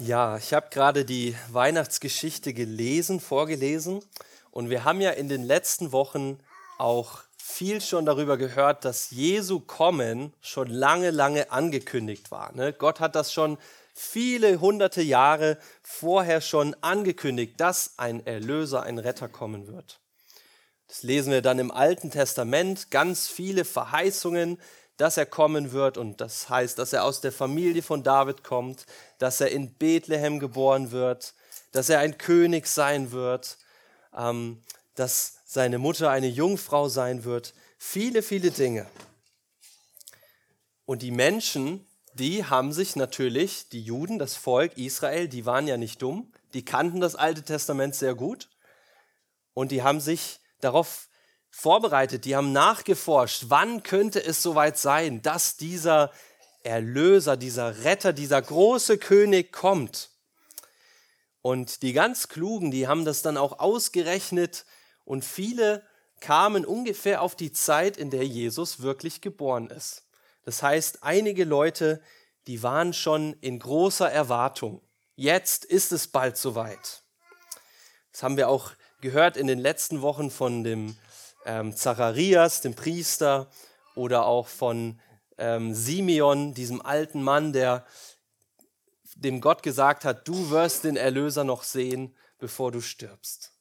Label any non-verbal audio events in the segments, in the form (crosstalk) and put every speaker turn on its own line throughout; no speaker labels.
Ja, ich habe gerade die Weihnachtsgeschichte gelesen, vorgelesen und wir haben ja in den letzten Wochen auch viel schon darüber gehört, dass Jesu Kommen schon lange, lange angekündigt war. Ne? Gott hat das schon viele hunderte Jahre vorher schon angekündigt, dass ein Erlöser, ein Retter kommen wird. Das lesen wir dann im Alten Testament, ganz viele Verheißungen, dass er kommen wird und das heißt, dass er aus der Familie von David kommt, dass er in Bethlehem geboren wird, dass er ein König sein wird, ähm, dass seine Mutter eine Jungfrau sein wird, viele, viele Dinge. Und die Menschen, die haben sich natürlich, die Juden, das Volk Israel, die waren ja nicht dumm, die kannten das Alte Testament sehr gut und die haben sich darauf vorbereitet, die haben nachgeforscht, wann könnte es soweit sein, dass dieser Erlöser, dieser Retter, dieser große König kommt. Und die ganz Klugen, die haben das dann auch ausgerechnet und viele kamen ungefähr auf die Zeit, in der Jesus wirklich geboren ist. Das heißt, einige Leute, die waren schon in großer Erwartung. Jetzt ist es bald soweit. Das haben wir auch gehört in den letzten Wochen von dem ähm, Zacharias, dem Priester, oder auch von ähm, Simeon, diesem alten Mann, der dem Gott gesagt hat, du wirst den Erlöser noch sehen, bevor du stirbst.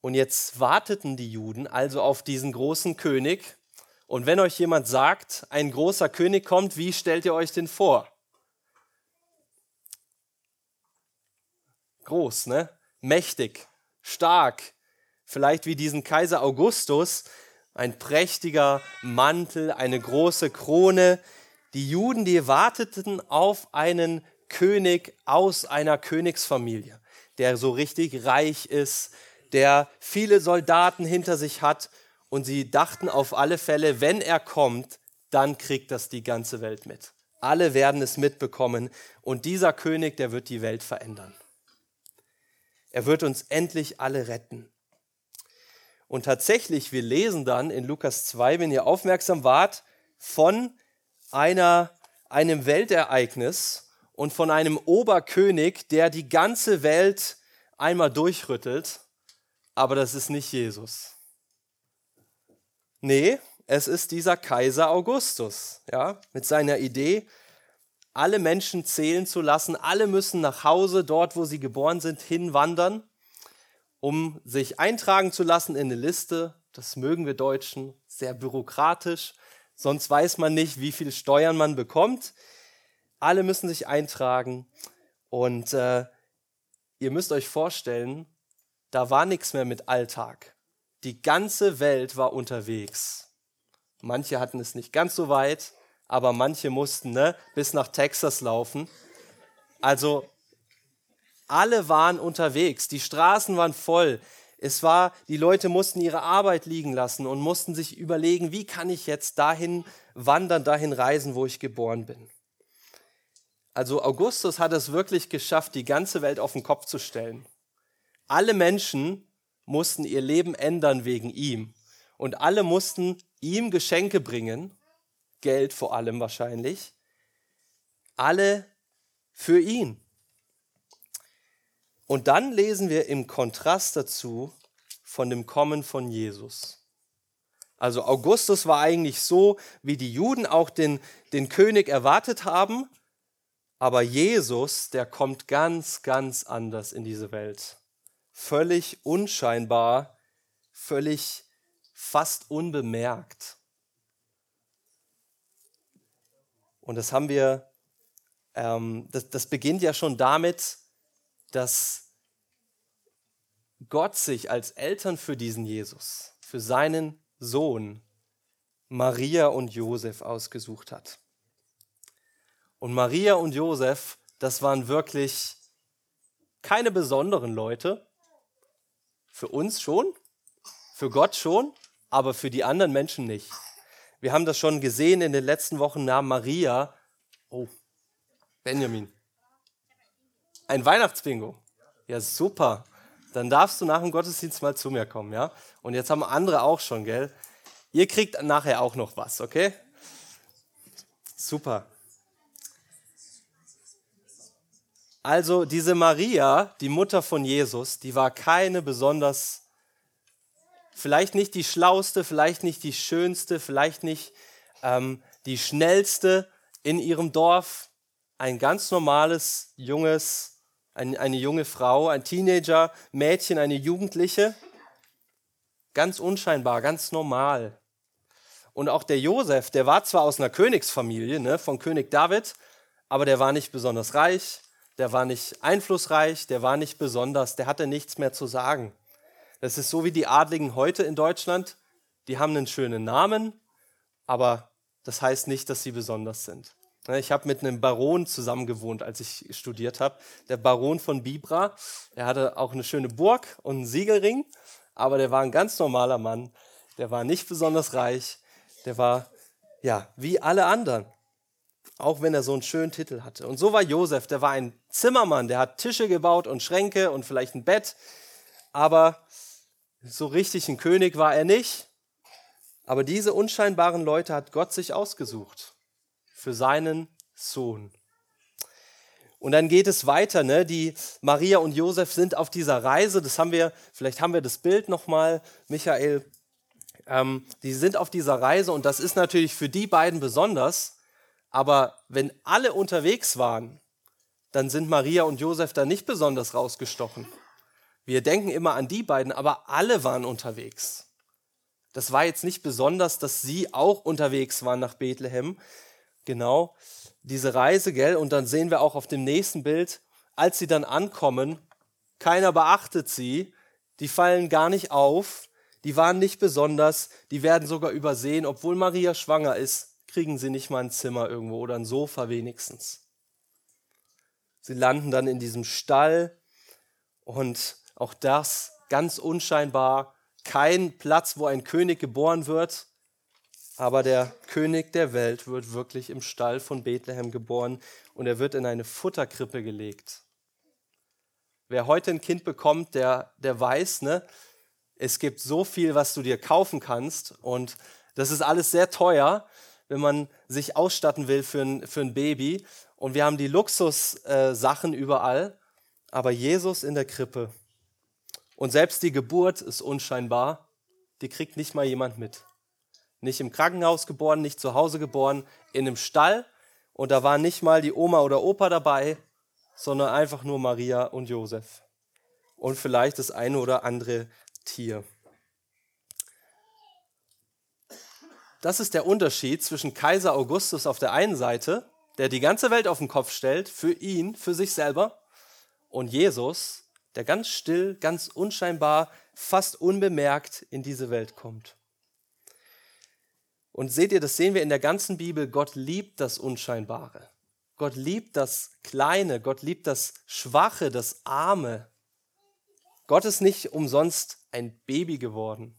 Und jetzt warteten die Juden also auf diesen großen König. Und wenn euch jemand sagt, ein großer König kommt, wie stellt ihr euch den vor? Groß, ne? Mächtig, stark, vielleicht wie diesen Kaiser Augustus, ein prächtiger Mantel, eine große Krone. Die Juden, die warteten auf einen König aus einer Königsfamilie, der so richtig reich ist, der viele Soldaten hinter sich hat. Und sie dachten auf alle Fälle, wenn er kommt, dann kriegt das die ganze Welt mit. Alle werden es mitbekommen und dieser König, der wird die Welt verändern. Er wird uns endlich alle retten. Und tatsächlich, wir lesen dann in Lukas 2, wenn ihr aufmerksam wart, von einer, einem Weltereignis und von einem Oberkönig, der die ganze Welt einmal durchrüttelt. Aber das ist nicht Jesus. Nee, es ist dieser Kaiser Augustus, ja, mit seiner Idee, alle Menschen zählen zu lassen, alle müssen nach Hause, dort wo sie geboren sind, hinwandern um sich eintragen zu lassen in eine Liste. Das mögen wir Deutschen, sehr bürokratisch. Sonst weiß man nicht, wie viel Steuern man bekommt. Alle müssen sich eintragen. Und äh, ihr müsst euch vorstellen, da war nichts mehr mit Alltag. Die ganze Welt war unterwegs. Manche hatten es nicht ganz so weit, aber manche mussten ne, bis nach Texas laufen. Also alle waren unterwegs, die Straßen waren voll. Es war, die Leute mussten ihre Arbeit liegen lassen und mussten sich überlegen, wie kann ich jetzt dahin wandern, dahin reisen, wo ich geboren bin. Also Augustus hat es wirklich geschafft, die ganze Welt auf den Kopf zu stellen. Alle Menschen mussten ihr Leben ändern wegen ihm. Und alle mussten ihm Geschenke bringen, Geld vor allem wahrscheinlich. Alle für ihn. Und dann lesen wir im Kontrast dazu von dem Kommen von Jesus. Also Augustus war eigentlich so, wie die Juden auch den, den König erwartet haben, aber Jesus, der kommt ganz, ganz anders in diese Welt. Völlig unscheinbar, völlig fast unbemerkt. Und das haben wir, ähm, das, das beginnt ja schon damit, dass Gott sich als Eltern für diesen Jesus, für seinen Sohn Maria und Josef ausgesucht hat. Und Maria und Josef, das waren wirklich keine besonderen Leute. Für uns schon, für Gott schon, aber für die anderen Menschen nicht. Wir haben das schon gesehen in den letzten Wochen nahm Maria, oh, Benjamin, ein Weihnachtsbingo. Ja, super. Dann darfst du nach dem Gottesdienst mal zu mir kommen, ja? Und jetzt haben andere auch schon, gell? Ihr kriegt nachher auch noch was, okay? Super. Also diese Maria, die Mutter von Jesus, die war keine besonders, vielleicht nicht die schlauste, vielleicht nicht die schönste, vielleicht nicht ähm, die schnellste in ihrem Dorf. Ein ganz normales, junges, ein, eine junge Frau, ein Teenager, Mädchen, eine Jugendliche. Ganz unscheinbar, ganz normal. Und auch der Josef, der war zwar aus einer Königsfamilie, ne, von König David, aber der war nicht besonders reich, der war nicht einflussreich, der war nicht besonders, der hatte nichts mehr zu sagen. Das ist so wie die Adligen heute in Deutschland, die haben einen schönen Namen, aber das heißt nicht, dass sie besonders sind. Ne, ich habe mit einem Baron zusammen gewohnt, als ich studiert habe. Der Baron von Bibra. Er hatte auch eine schöne Burg und einen Siegelring, aber der war ein ganz normaler Mann. Der war nicht besonders reich der war ja wie alle anderen, auch wenn er so einen schönen Titel hatte. Und so war Josef, der war ein Zimmermann, der hat Tische gebaut und Schränke und vielleicht ein Bett, aber so richtig ein König war er nicht. Aber diese unscheinbaren Leute hat Gott sich ausgesucht für seinen Sohn. Und dann geht es weiter, ne? Die Maria und Josef sind auf dieser Reise. Das haben wir, vielleicht haben wir das Bild nochmal, Michael. Ähm, die sind auf dieser Reise und das ist natürlich für die beiden besonders. Aber wenn alle unterwegs waren, dann sind Maria und Josef da nicht besonders rausgestochen. Wir denken immer an die beiden, aber alle waren unterwegs. Das war jetzt nicht besonders, dass sie auch unterwegs waren nach Bethlehem. Genau, diese Reise, gell? Und dann sehen wir auch auf dem nächsten Bild, als sie dann ankommen, keiner beachtet sie, die fallen gar nicht auf, die waren nicht besonders, die werden sogar übersehen. Obwohl Maria schwanger ist, kriegen sie nicht mal ein Zimmer irgendwo oder ein Sofa wenigstens. Sie landen dann in diesem Stall und auch das ganz unscheinbar, kein Platz, wo ein König geboren wird, aber der König der Welt wird wirklich im Stall von Bethlehem geboren und er wird in eine Futterkrippe gelegt. Wer heute ein Kind bekommt, der, der weiß, ne, es gibt so viel, was du dir kaufen kannst und das ist alles sehr teuer, wenn man sich ausstatten will für ein, für ein Baby. Und wir haben die Luxussachen äh, überall, aber Jesus in der Krippe. Und selbst die Geburt ist unscheinbar, die kriegt nicht mal jemand mit. Nicht im Krankenhaus geboren, nicht zu Hause geboren, in einem Stall. Und da waren nicht mal die Oma oder Opa dabei, sondern einfach nur Maria und Josef. Und vielleicht das eine oder andere Tier. Das ist der Unterschied zwischen Kaiser Augustus auf der einen Seite, der die ganze Welt auf den Kopf stellt, für ihn, für sich selber, und Jesus, der ganz still, ganz unscheinbar, fast unbemerkt in diese Welt kommt. Und seht ihr, das sehen wir in der ganzen Bibel, Gott liebt das Unscheinbare. Gott liebt das Kleine, Gott liebt das Schwache, das Arme. Gott ist nicht umsonst ein Baby geworden.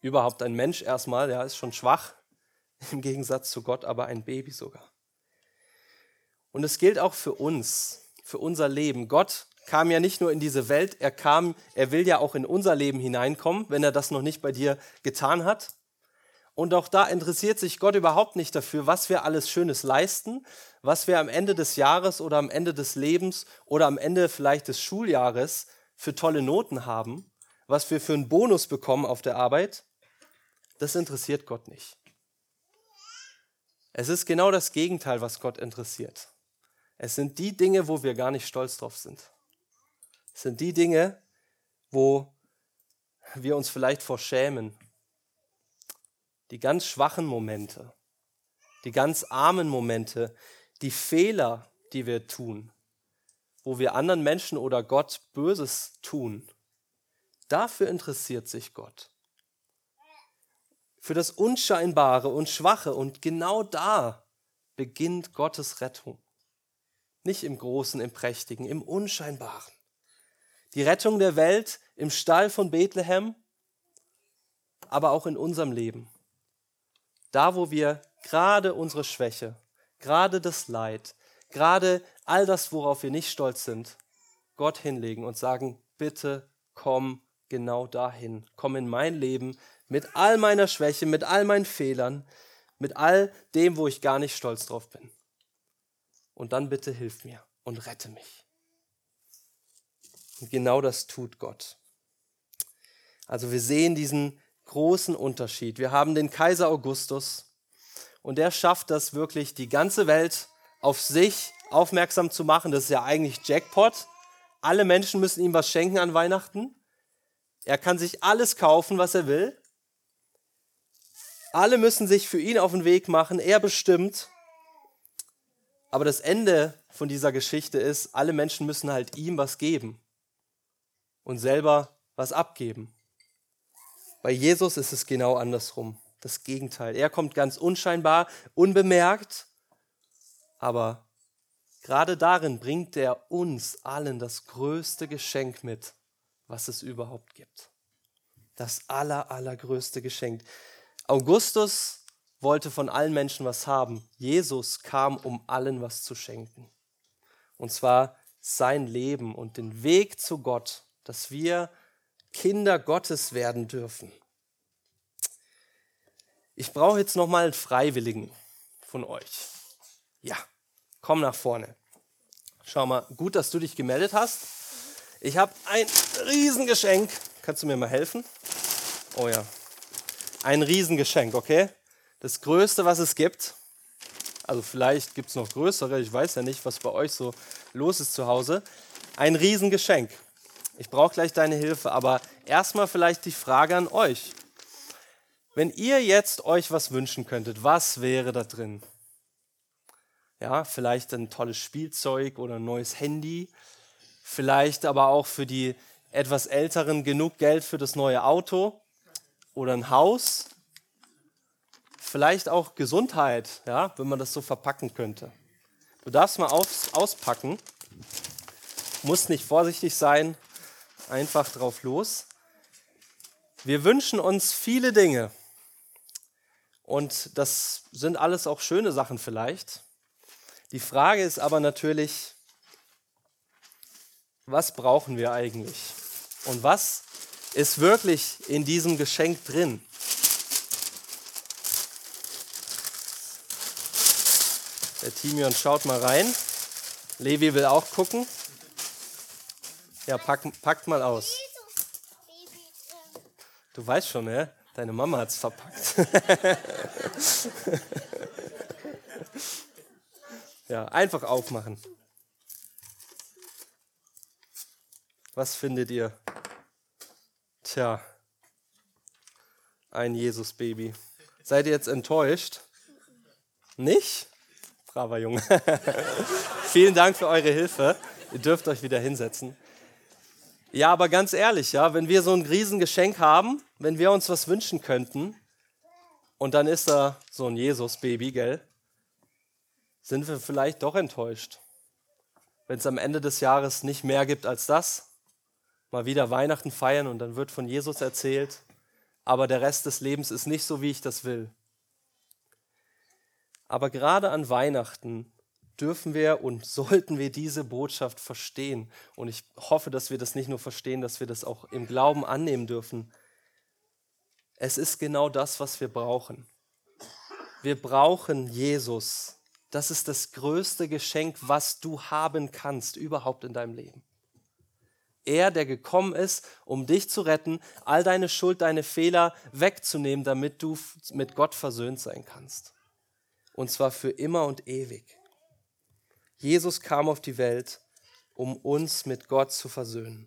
Überhaupt ein Mensch erstmal, der ist schon schwach (laughs) im Gegensatz zu Gott, aber ein Baby sogar. Und es gilt auch für uns, für unser Leben. Gott kam ja nicht nur in diese Welt, er kam, er will ja auch in unser Leben hineinkommen, wenn er das noch nicht bei dir getan hat. Und auch da interessiert sich Gott überhaupt nicht dafür, was wir alles Schönes leisten, was wir am Ende des Jahres oder am Ende des Lebens oder am Ende vielleicht des Schuljahres für tolle Noten haben, was wir für einen Bonus bekommen auf der Arbeit, das interessiert Gott nicht. Es ist genau das Gegenteil, was Gott interessiert. Es sind die Dinge, wo wir gar nicht stolz drauf sind. Es sind die Dinge, wo wir uns vielleicht vor schämen. Die ganz schwachen Momente, die ganz armen Momente, die Fehler, die wir tun, wo wir anderen Menschen oder Gott Böses tun. Dafür interessiert sich Gott. Für das Unscheinbare und Schwache. Und genau da beginnt Gottes Rettung. Nicht im Großen, im Prächtigen, im Unscheinbaren. Die Rettung der Welt im Stall von Bethlehem, aber auch in unserem Leben. Da, wo wir gerade unsere Schwäche, gerade das Leid, gerade all das, worauf wir nicht stolz sind, Gott hinlegen und sagen, bitte komm genau dahin. Komm in mein Leben mit all meiner Schwäche, mit all meinen Fehlern, mit all dem, wo ich gar nicht stolz drauf bin. Und dann bitte hilf mir und rette mich. Und genau das tut Gott. Also wir sehen diesen großen Unterschied. Wir haben den Kaiser Augustus und der schafft das wirklich, die ganze Welt auf sich aufmerksam zu machen. Das ist ja eigentlich Jackpot. Alle Menschen müssen ihm was schenken an Weihnachten. Er kann sich alles kaufen, was er will. Alle müssen sich für ihn auf den Weg machen. Er bestimmt. Aber das Ende von dieser Geschichte ist, alle Menschen müssen halt ihm was geben und selber was abgeben. Bei Jesus ist es genau andersrum. Das Gegenteil. Er kommt ganz unscheinbar, unbemerkt, aber gerade darin bringt er uns allen das größte Geschenk mit, was es überhaupt gibt. Das aller, allergrößte Geschenk. Augustus wollte von allen Menschen was haben. Jesus kam, um allen was zu schenken. Und zwar sein Leben und den Weg zu Gott, dass wir Kinder Gottes werden dürfen. Ich brauche jetzt noch mal einen Freiwilligen von euch. Ja, komm nach vorne. Schau mal, gut, dass du dich gemeldet hast. Ich habe ein Riesengeschenk. Kannst du mir mal helfen? Oh ja, ein Riesengeschenk, okay? Das Größte, was es gibt. Also vielleicht gibt es noch größere, ich weiß ja nicht, was bei euch so los ist zu Hause. Ein Riesengeschenk. Ich brauche gleich deine Hilfe, aber erstmal vielleicht die Frage an euch. Wenn ihr jetzt euch was wünschen könntet, was wäre da drin? Ja, vielleicht ein tolles Spielzeug oder ein neues Handy. Vielleicht aber auch für die etwas Älteren genug Geld für das neue Auto oder ein Haus. Vielleicht auch Gesundheit, ja, wenn man das so verpacken könnte. Du darfst mal aus, auspacken. Musst nicht vorsichtig sein, einfach drauf los. Wir wünschen uns viele Dinge. Und das sind alles auch schöne Sachen vielleicht. Die Frage ist aber natürlich, was brauchen wir eigentlich? Und was ist wirklich in diesem Geschenk drin? Der Timion schaut mal rein. Levi will auch gucken. Ja, pack, packt mal aus. Du weißt schon, ne? Deine Mama hat es verpackt. (laughs) ja, einfach aufmachen. Was findet ihr? Tja, ein Jesus-Baby. Seid ihr jetzt enttäuscht? Nicht? Braver Junge. (laughs) Vielen Dank für eure Hilfe. Ihr dürft euch wieder hinsetzen. Ja, aber ganz ehrlich, ja, wenn wir so ein Riesengeschenk haben, wenn wir uns was wünschen könnten und dann ist da so ein Jesus-Baby, gell, sind wir vielleicht doch enttäuscht, wenn es am Ende des Jahres nicht mehr gibt als das. Mal wieder Weihnachten feiern und dann wird von Jesus erzählt, aber der Rest des Lebens ist nicht so, wie ich das will. Aber gerade an Weihnachten dürfen wir und (laughs) sollten wir diese Botschaft verstehen. Und ich hoffe, dass wir das nicht nur verstehen, dass wir das auch im Glauben annehmen dürfen. Es ist genau das, was wir brauchen. Wir brauchen Jesus. Das ist das größte Geschenk, was du haben kannst überhaupt in deinem Leben. Er, der gekommen ist, um dich zu retten, all deine Schuld, deine Fehler wegzunehmen, damit du mit Gott versöhnt sein kannst. Und zwar für immer und ewig. Jesus kam auf die Welt, um uns mit Gott zu versöhnen.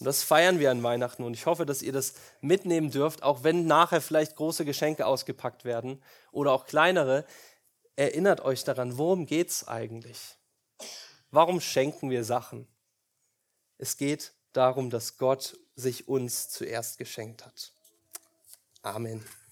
Und das feiern wir an Weihnachten und ich hoffe, dass ihr das mitnehmen dürft, auch wenn nachher vielleicht große Geschenke ausgepackt werden oder auch kleinere. Erinnert euch daran, worum geht es eigentlich? Warum schenken wir Sachen? Es geht darum, dass Gott sich uns zuerst geschenkt hat. Amen.